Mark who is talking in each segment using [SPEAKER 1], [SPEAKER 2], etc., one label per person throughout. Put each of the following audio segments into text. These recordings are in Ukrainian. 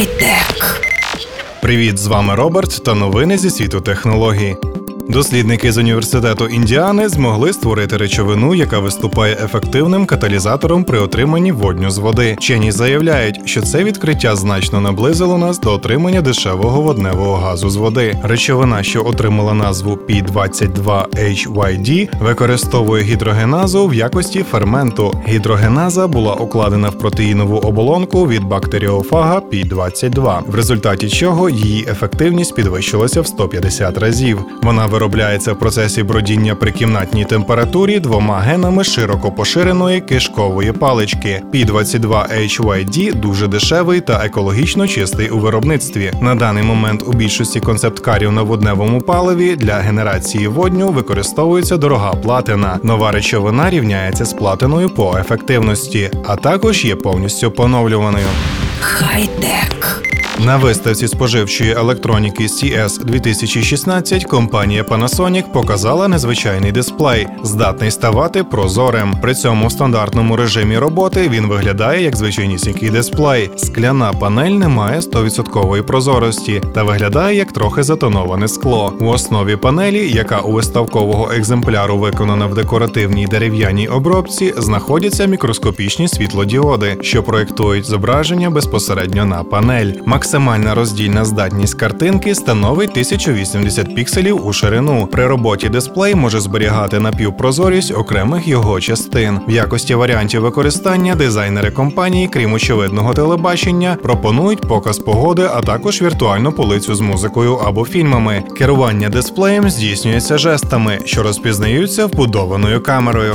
[SPEAKER 1] Хай-тек.
[SPEAKER 2] Привіт, з вами Роберт та новини зі світу технологій. Дослідники з університету Індіани змогли створити речовину, яка виступає ефективним каталізатором при отриманні водню з води. Вчені заявляють, що це відкриття значно наблизило нас до отримання дешевого водневого газу з води. Речовина, що отримала назву P22HYD, використовує гідрогеназу в якості ферменту. Гідрогеназа була укладена в протеїнову оболонку від бактеріофага P22, в результаті чого її ефективність підвищилася в 150 разів. Вона виробляється в процесі бродіння при кімнатній температурі двома генами широко поширеної кишкової палички. P22HYD дуже дешевий та екологічно чистий у виробництві. На даний момент у більшості концепткарів на водневому паливі для генерації водню використовується дорога платина. Нова речовина рівняється з платиною по ефективності, а також є повністю поновлюваною.
[SPEAKER 1] Хай-тек.
[SPEAKER 2] На виставці споживчої електроніки CS 2016 компанія Panasonic показала незвичайний дисплей, здатний ставати прозорим. При цьому в стандартному режимі роботи він виглядає як звичайнісінький дисплей. Скляна панель не має 100% прозорості та виглядає як трохи затоноване скло. У основі панелі, яка у виставкового екземпляру виконана в декоративній дерев'яній обробці, знаходяться мікроскопічні світлодіоди, що проєктують зображення безпосередньо на панель. Максимальна роздільна здатність картинки становить 1080 пікселів у ширину. При роботі дисплей може зберігати напівпрозорість окремих його частин. В якості варіантів використання дизайнери компанії, крім очевидного телебачення, пропонують показ погоди, а також віртуальну полицю з музикою або фільмами. Керування дисплеєм здійснюється жестами, що розпізнаються вбудованою камерою.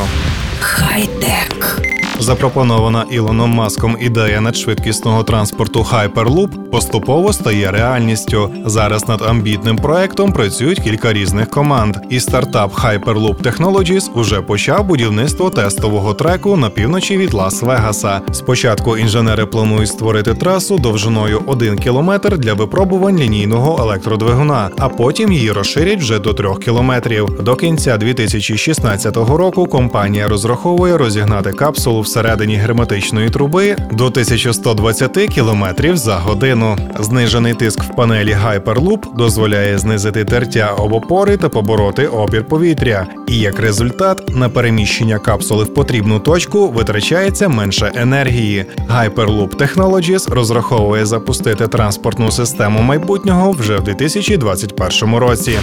[SPEAKER 1] Хай-тек.
[SPEAKER 2] Запропонована Ілоном Маском ідея надшвидкісного транспорту Hyperloop поступово стає реальністю. Зараз над амбітним проектом працюють кілька різних команд, і стартап Hyperloop Technologies уже почав будівництво тестового треку на півночі від Лас-Вегаса. Спочатку інженери планують створити трасу довжиною 1 кілометр для випробувань лінійного електродвигуна, а потім її розширять вже до 3 кілометрів. До кінця 2016 року компанія розраховує розігнати капсулу всередині герметичної труби до 1120 км за годину. Знижений тиск в панелі Hyperloop дозволяє знизити тертя об опори та побороти опір повітря. І як результат, на переміщення капсули в потрібну точку витрачається менше енергії. Hyperloop Technologies розраховує запустити транспортну систему майбутнього вже в 2021 році.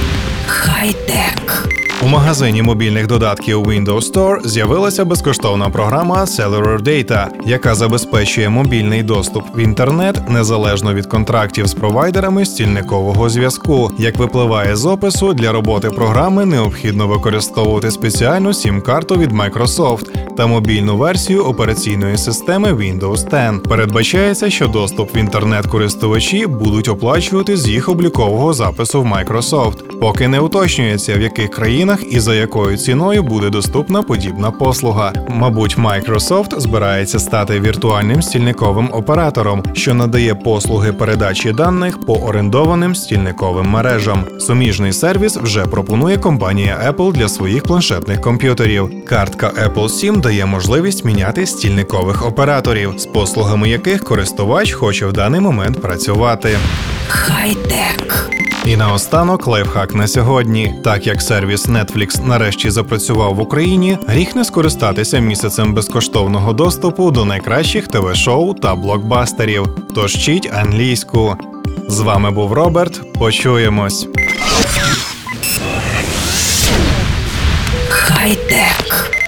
[SPEAKER 1] Хай-тек.
[SPEAKER 2] У магазині мобільних додатків Windows Store з'явилася безкоштовна програма Cellular Data, яка забезпечує мобільний доступ в інтернет незалежно від контрактів з провайдерами стільникового зв'язку. Як випливає з опису, для роботи програми необхідно використовувати спеціальну сім-карту від Microsoft та мобільну версію операційної системи Windows 10. Передбачається, що доступ в інтернет користувачі будуть оплачувати з їх облікового запису в Microsoft, поки не уточнюється, в яких країнах і за якою ціною буде доступна подібна послуга. Мабуть, Microsoft збирається стати віртуальним стільниковим оператором, що надає послуги передачі даних по орендованим стільниковим мережам. Суміжний сервіс вже пропонує компанія Apple для своїх планшетних комп'ютерів. Картка Apple SIM дає можливість міняти стільникових операторів, з послугами яких користувач хоче в даний момент працювати.
[SPEAKER 1] Хай-тек.
[SPEAKER 2] І наостанок лайфхак на сьогодні. Так як сервіс Netflix нарешті запрацював в Україні, гріх не скористатися місяцем безкоштовного доступу до найкращих ТВ-шоу та блокбастерів. Тож вчіть англійську. З вами був Роберт. Почуємось.
[SPEAKER 1] Хай-тек.